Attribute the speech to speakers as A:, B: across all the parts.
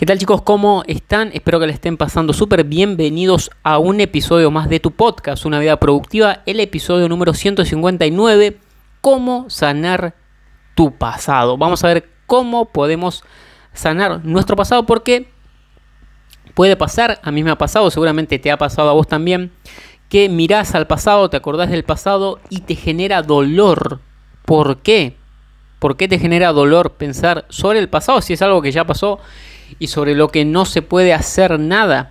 A: ¿Qué tal chicos? ¿Cómo están? Espero que le estén pasando súper bienvenidos a un episodio más de tu podcast, Una vida productiva, el episodio número 159, cómo sanar tu pasado. Vamos a ver cómo podemos sanar nuestro pasado porque puede pasar, a mí me ha pasado, seguramente te ha pasado a vos también, que mirás al pasado, te acordás del pasado y te genera dolor. ¿Por qué? ¿Por qué te genera dolor pensar sobre el pasado si es algo que ya pasó y sobre lo que no se puede hacer nada,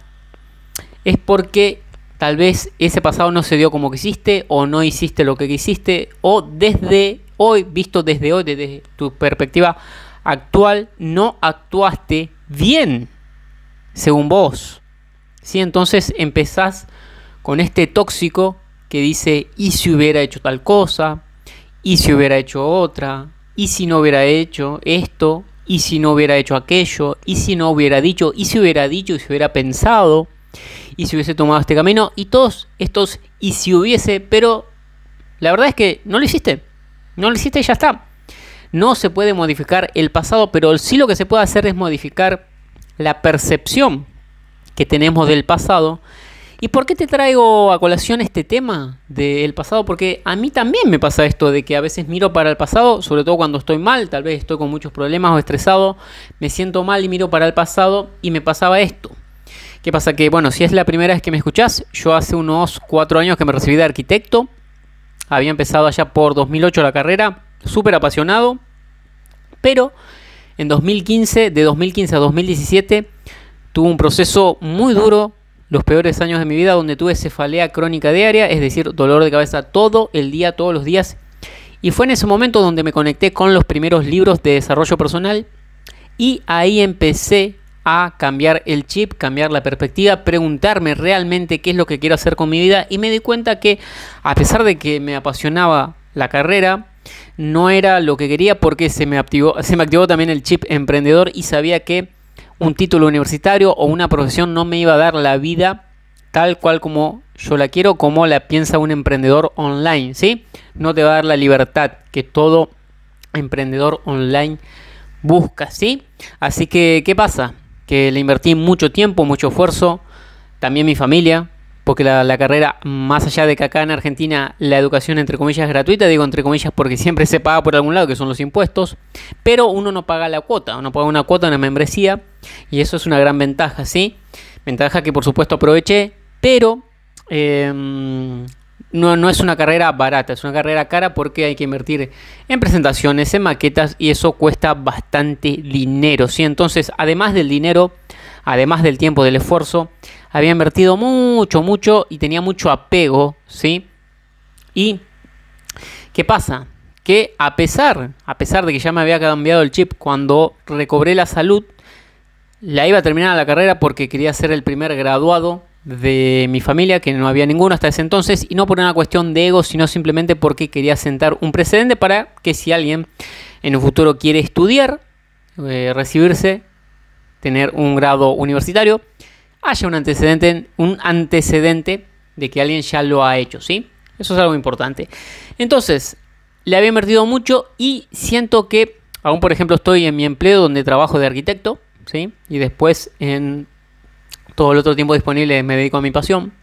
A: es porque tal vez ese pasado no se dio como quisiste o no hiciste lo que quisiste o desde hoy, visto desde hoy, desde tu perspectiva actual, no actuaste bien, según vos. ¿Sí? Entonces empezás con este tóxico que dice, ¿y si hubiera hecho tal cosa? ¿Y si hubiera hecho otra? ¿Y si no hubiera hecho esto? Y si no hubiera hecho aquello, y si no hubiera dicho, y si hubiera dicho, y si hubiera pensado, y si hubiese tomado este camino, y todos estos, y si hubiese, pero la verdad es que no lo hiciste, no lo hiciste y ya está. No se puede modificar el pasado, pero sí lo que se puede hacer es modificar la percepción que tenemos del pasado ¿Y por qué te traigo a colación este tema del pasado? Porque a mí también me pasa esto de que a veces miro para el pasado, sobre todo cuando estoy mal, tal vez estoy con muchos problemas o estresado, me siento mal y miro para el pasado y me pasaba esto. ¿Qué pasa? Que bueno, si es la primera vez que me escuchás, yo hace unos cuatro años que me recibí de arquitecto, había empezado allá por 2008 la carrera, súper apasionado, pero en 2015, de 2015 a 2017, tuve un proceso muy duro los peores años de mi vida donde tuve cefalea crónica diaria, es decir, dolor de cabeza todo el día, todos los días. Y fue en ese momento donde me conecté con los primeros libros de desarrollo personal y ahí empecé a cambiar el chip, cambiar la perspectiva, preguntarme realmente qué es lo que quiero hacer con mi vida y me di cuenta que a pesar de que me apasionaba la carrera, no era lo que quería porque se me activó, se me activó también el chip emprendedor y sabía que un título universitario o una profesión no me iba a dar la vida tal cual como yo la quiero, como la piensa un emprendedor online, ¿sí? No te va a dar la libertad que todo emprendedor online busca, ¿sí? Así que, ¿qué pasa? Que le invertí mucho tiempo, mucho esfuerzo, también mi familia, porque la, carrera, más allá de que acá en Argentina la educación entre comillas es gratuita, digo entre comillas porque siempre se paga por algún lado, que son los impuestos, pero uno no paga la cuota, uno paga una cuota, una membresía, y eso es una gran ventaja, ¿sí? Ventaja que por supuesto aproveché, pero em, no, no, es una carrera barata, es una carrera cara porque hay que invertir en presentaciones, en maquetas y eso cuesta bastante dinero. ¿sí? Entonces, además del dinero, además del tiempo, del esfuerzo, había invertido mucho, mucho y tenía mucho apego, ¿sí? Y, ¿qué pasa? Que a pesar, a pesar de que ya me había cambiado el chip cuando recobré la salud, la iba a terminar la carrera porque quería ser el primer graduado de mi familia, que no había ninguno hasta ese entonces, y no por una cuestión de ego, sino simplemente porque quería sentar un precedente para que si alguien en el futuro quiere estudiar, eh, recibirse, tener un grado universitario, haya un antecedente, un antecedente de que alguien ya lo ha hecho, ¿sí? Eso es algo importante. Entonces, le había invertido mucho y siento que, aún por ejemplo, estoy en mi empleo donde trabajo de arquitecto, ¿sí? Y después en todo el otro tiempo disponible me dedico a mi pasión.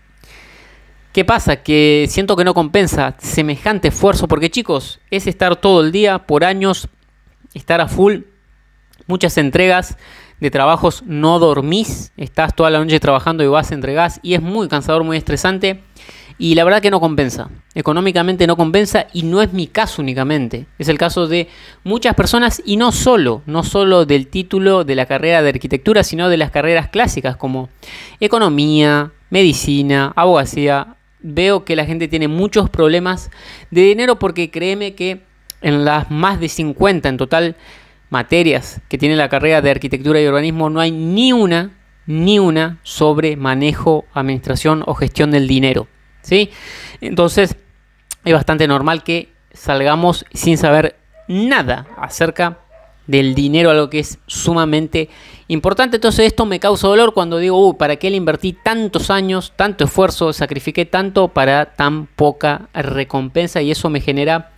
A: ¿Qué pasa? Que siento que no compensa semejante esfuerzo porque chicos, es estar todo el día, por años, estar a full, muchas entregas, de trabajos no dormís, estás toda la noche trabajando y vas, entregás y es muy cansador, muy estresante y la verdad que no compensa. Económicamente no compensa y no es mi caso únicamente. Es el caso de muchas personas y no solo, no solo del título de la carrera de arquitectura, sino de las carreras clásicas como economía, medicina, abogacía. Veo que la gente tiene muchos problemas de dinero porque créeme que en las más de 50 en total materias que tiene la carrera de arquitectura y urbanismo, no hay ni una ni una sobre manejo, administración o gestión del dinero. ¿sí? Entonces es bastante normal que salgamos sin saber nada acerca del dinero, algo que es sumamente importante. Entonces esto me causa dolor cuando digo, uh, ¿para qué le invertí tantos años, tanto esfuerzo, sacrifiqué tanto para tan poca recompensa? Y eso me genera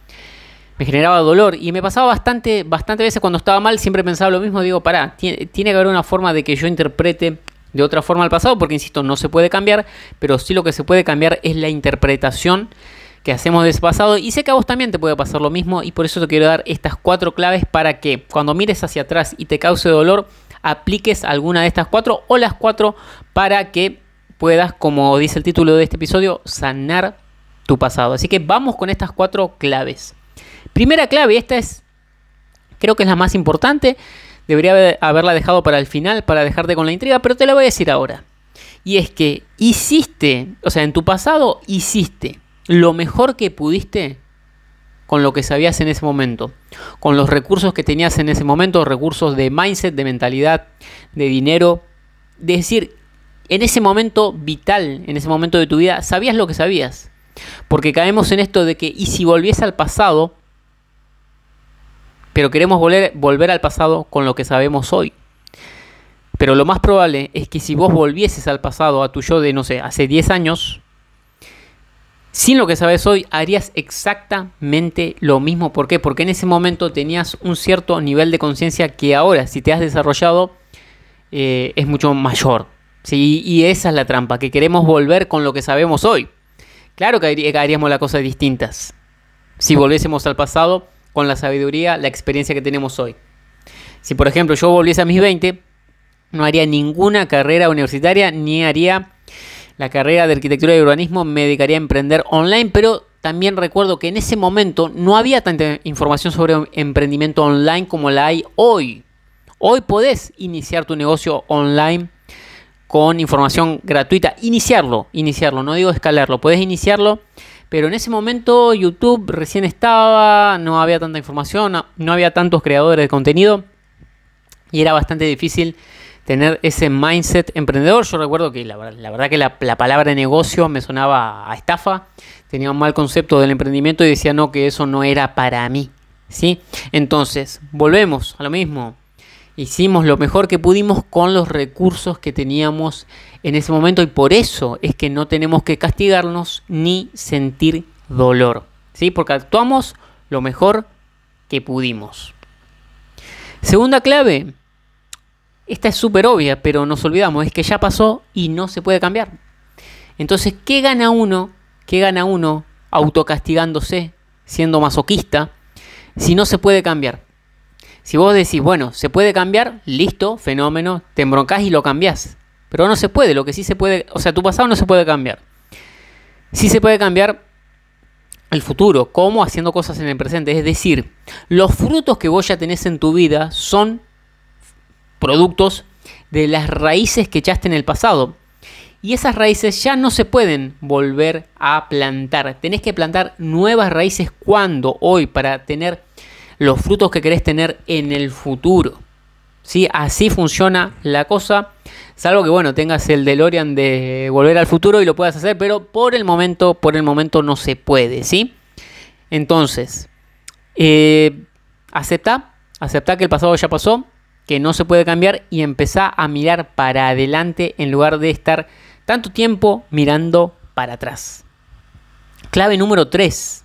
A: me generaba dolor y me pasaba bastante, bastante veces cuando estaba mal, siempre pensaba lo mismo, digo, pará, tiene, tiene que haber una forma de que yo interprete de otra forma al pasado, porque insisto, no se puede cambiar, pero sí lo que se puede cambiar es la interpretación que hacemos de ese pasado y sé que a vos también te puede pasar lo mismo y por eso te quiero dar estas cuatro claves para que cuando mires hacia atrás y te cause dolor, apliques alguna de estas cuatro o las cuatro para que puedas, como dice el título de este episodio, sanar tu pasado. Así que vamos con estas cuatro claves. Primera clave, esta es, creo que es la más importante, debería haberla dejado para el final para dejarte con la intriga, pero te la voy a decir ahora. Y es que hiciste, o sea, en tu pasado hiciste lo mejor que pudiste con lo que sabías en ese momento, con los recursos que tenías en ese momento, recursos de mindset, de mentalidad, de dinero. Es decir, en ese momento vital, en ese momento de tu vida, sabías lo que sabías. Porque caemos en esto de que, y si volviese al pasado, pero queremos volver, volver al pasado con lo que sabemos hoy. Pero lo más probable es que si vos volvieses al pasado, a tu yo de, no sé, hace 10 años, sin lo que sabes hoy, harías exactamente lo mismo. ¿Por qué? Porque en ese momento tenías un cierto nivel de conciencia que ahora, si te has desarrollado, eh, es mucho mayor. ¿sí? Y esa es la trampa, que queremos volver con lo que sabemos hoy. Claro que haríamos las cosas distintas. Si volviésemos al pasado con la sabiduría, la experiencia que tenemos hoy. Si por ejemplo yo volviese a mis 20, no haría ninguna carrera universitaria ni haría la carrera de arquitectura y urbanismo me dedicaría a emprender online, pero también recuerdo que en ese momento no había tanta información sobre emprendimiento online como la hay hoy. Hoy podés iniciar tu negocio online con información gratuita. Iniciarlo, iniciarlo, no digo escalarlo, podés iniciarlo, pero en ese momento YouTube recién estaba, no había tanta información, no había tantos creadores de contenido y era bastante difícil tener ese mindset emprendedor. Yo recuerdo que la, verdad que la, palabra negocio me sonaba a estafa, tenía un mal concepto del emprendimiento y decía no, que eso no era para mí. ¿sí? Entonces, volvemos a lo mismo. Hicimos lo mejor que pudimos con los recursos que teníamos en ese momento y por eso es que no tenemos que castigarnos ni sentir dolor. ¿sí? Porque actuamos lo mejor que pudimos. Segunda clave, esta es súper obvia, pero nos olvidamos, es que ya pasó y no se puede cambiar. Entonces, ¿qué gana uno? ¿Qué gana uno autocastigándose, siendo masoquista, si no se puede cambiar? Si vos decís, bueno, se puede cambiar, listo, fenómeno, te embroncás y lo cambiás. Pero no se puede, lo que sí se puede, o sea, tu pasado no se puede cambiar. Sí se puede cambiar el futuro, ¿cómo? Haciendo cosas en el presente. Es decir, los frutos que vos ya tenés en tu vida son productos de las raíces que echaste en el pasado. Y esas raíces ya no se pueden volver a plantar. Tenés que plantar nuevas raíces cuando, hoy, para tener los frutos que querés tener en el futuro. ¿Sí? Así funciona la cosa. Salvo que bueno, tengas el DeLorean de volver al futuro y lo puedas hacer, pero por el momento, por el momento no se puede, ¿sí? Entonces, eh, acepta, acepta que el pasado ya pasó, que no se puede cambiar y empezá a mirar para adelante en lugar de estar tanto tiempo mirando para atrás. Clave número 3.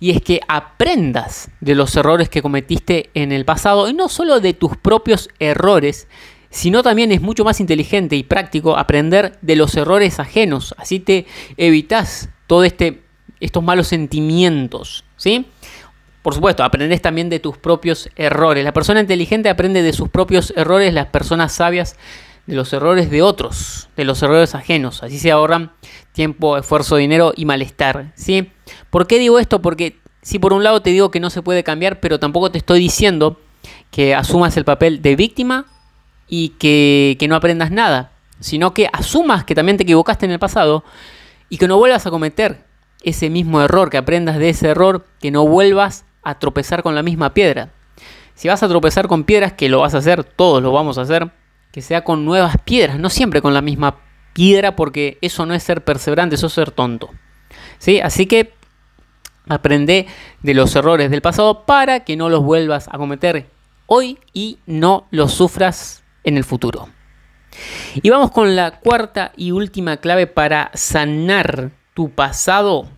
A: Y es que aprendas de los errores que cometiste en el pasado y no solo de tus propios errores, sino también es mucho más inteligente y práctico aprender de los errores ajenos. Así te evitas todos este, estos malos sentimientos. ¿sí? Por supuesto, aprendes también de tus propios errores. La persona inteligente aprende de sus propios errores, las personas sabias de los errores de otros, de los errores ajenos. Así se ahorran tiempo, esfuerzo, dinero y malestar. ¿sí? ¿Por qué digo esto? Porque si por un lado te digo que no se puede cambiar, pero tampoco te estoy diciendo que asumas el papel de víctima y que, que no aprendas nada, sino que asumas que también te equivocaste en el pasado y que no vuelvas a cometer ese mismo error, que aprendas de ese error, que no vuelvas a tropezar con la misma piedra. Si vas a tropezar con piedras, que lo vas a hacer, todos lo vamos a hacer, que sea con nuevas piedras, no siempre con la misma piedra, porque eso no es ser perseverante, eso es ser tonto. ¿Sí? Así que aprende de los errores del pasado para que no los vuelvas a cometer hoy y no los sufras en el futuro. Y vamos con la cuarta y última clave para sanar tu pasado.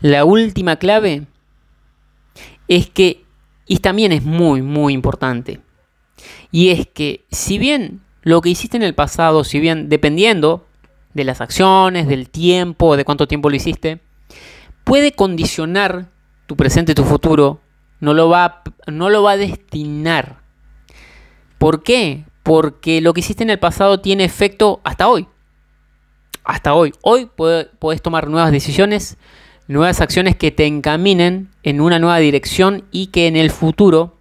A: La última clave es que, y también es muy, muy importante, y es que si bien lo que hiciste en el pasado, si bien dependiendo de las acciones, del tiempo, de cuánto tiempo lo hiciste, puede condicionar tu presente y tu futuro, no lo va, no lo va a destinar. ¿Por qué? Porque lo que hiciste en el pasado tiene efecto hasta hoy. Hasta hoy. Hoy puedes tomar nuevas decisiones, nuevas acciones que te encaminen en una nueva dirección y que en el futuro,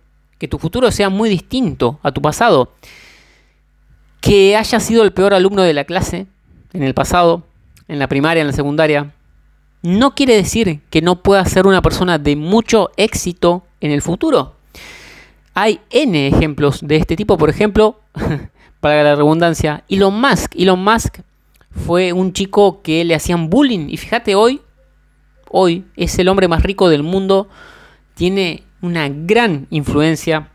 A: que tu futuro sea muy distinto a tu pasado. Que hayas sido el peor alumno de la clase en el pasado, en la primaria, en la secundaria, no quiere decir que no puedas ser una persona de mucho éxito en el futuro. Hay N ejemplos de este tipo, por ejemplo, para la redundancia, Elon Musk. Elon Musk fue un chico que le hacían bullying y fíjate hoy, hoy es el hombre más rico del mundo, tiene una gran influencia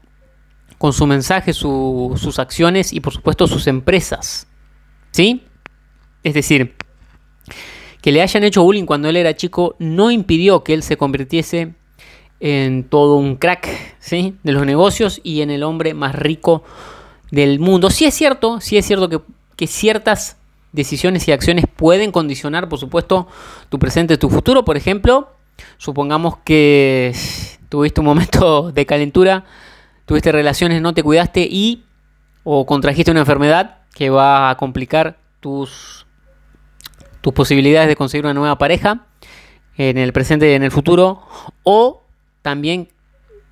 A: con su mensaje, sus acciones y por supuesto sus empresas. ¿Sí? Es decir, que le hayan hecho bullying cuando él era chico no impidió que él se convirtiese en todo un crack ¿sí? de los negocios y en el hombre más rico del mundo. Sí es cierto, sí es cierto que, que ciertas decisiones y acciones pueden condicionar, por supuesto, tu presente tu futuro. Por ejemplo, supongamos que tuviste un momento de calentura, tuviste relaciones, no te cuidaste y o contrajiste una enfermedad que va a complicar tus tus posibilidades de conseguir una nueva pareja en el presente y en el futuro, o también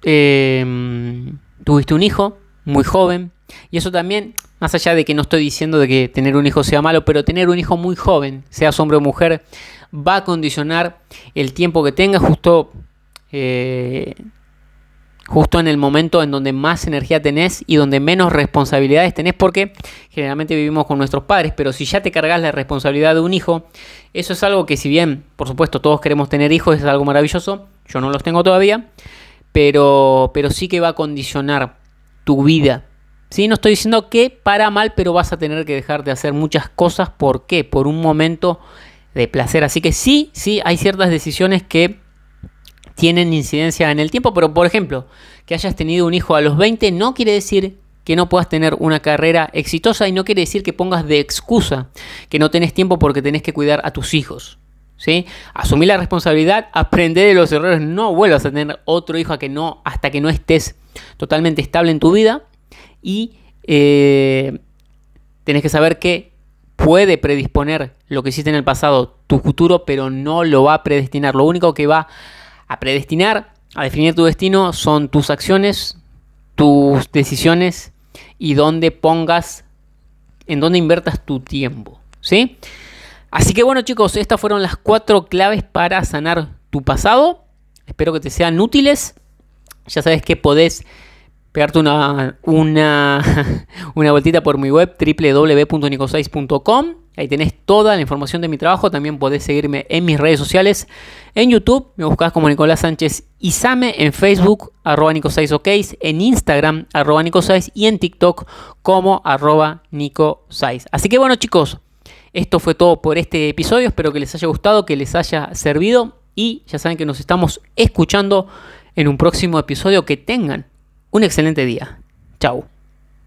A: em, tuviste un hijo muy joven, y eso también, más allá de que no estoy diciendo de que tener un hijo sea malo, pero tener un hijo muy joven, sea hombre o mujer, va a condicionar el tiempo que tengas justo eh, justo en el momento en donde más energía tenés y donde menos responsabilidades tenés, porque generalmente vivimos con nuestros padres, pero si ya te cargas la responsabilidad de un hijo, eso es algo que si bien, por supuesto, todos queremos tener hijos, es algo maravilloso, yo no los tengo todavía, pero, pero sí que va a condicionar tu vida. ¿Sí? No estoy diciendo que para mal, pero vas a tener que dejar de hacer muchas cosas. ¿Por qué? Por un momento de placer. Así que sí, sí, hay ciertas decisiones que tienen incidencia en el tiempo, pero por ejemplo, que hayas tenido un hijo a los 20 no quiere decir que no puedas tener una carrera exitosa y no quiere decir que pongas de excusa que no tenés tiempo porque tenés que cuidar a tus hijos. ¿sí? Asumir la responsabilidad, aprender de los errores, no vuelvas a tener otro hijo que no, hasta que no estés totalmente estable en tu vida y eh, tenés que saber que puede predisponer lo que hiciste en el pasado tu futuro, pero no lo va a predestinar. Lo único que va a predestinar, a definir tu destino, son tus acciones, tus decisiones y dónde pongas, en dónde invertas tu tiempo. ¿Sí? Así que bueno chicos, estas fueron las cuatro claves para sanar tu pasado. Espero que te sean útiles. Ya sabes que podés pegarte una, una, una vueltita por mi web www.nicosais.com. Ahí tenés toda la información de mi trabajo. También podés seguirme en mis redes sociales. En YouTube me buscás como Nicolás Sánchez Izame. En Facebook, arroba Nico6OK. En Instagram, arroba Nico6. Y en TikTok como arroba Nico6. Así que bueno chicos, esto fue todo por este episodio. Espero que les haya gustado, que les haya servido. Y ya saben que nos estamos escuchando en un próximo episodio. Que tengan un excelente día. Chao.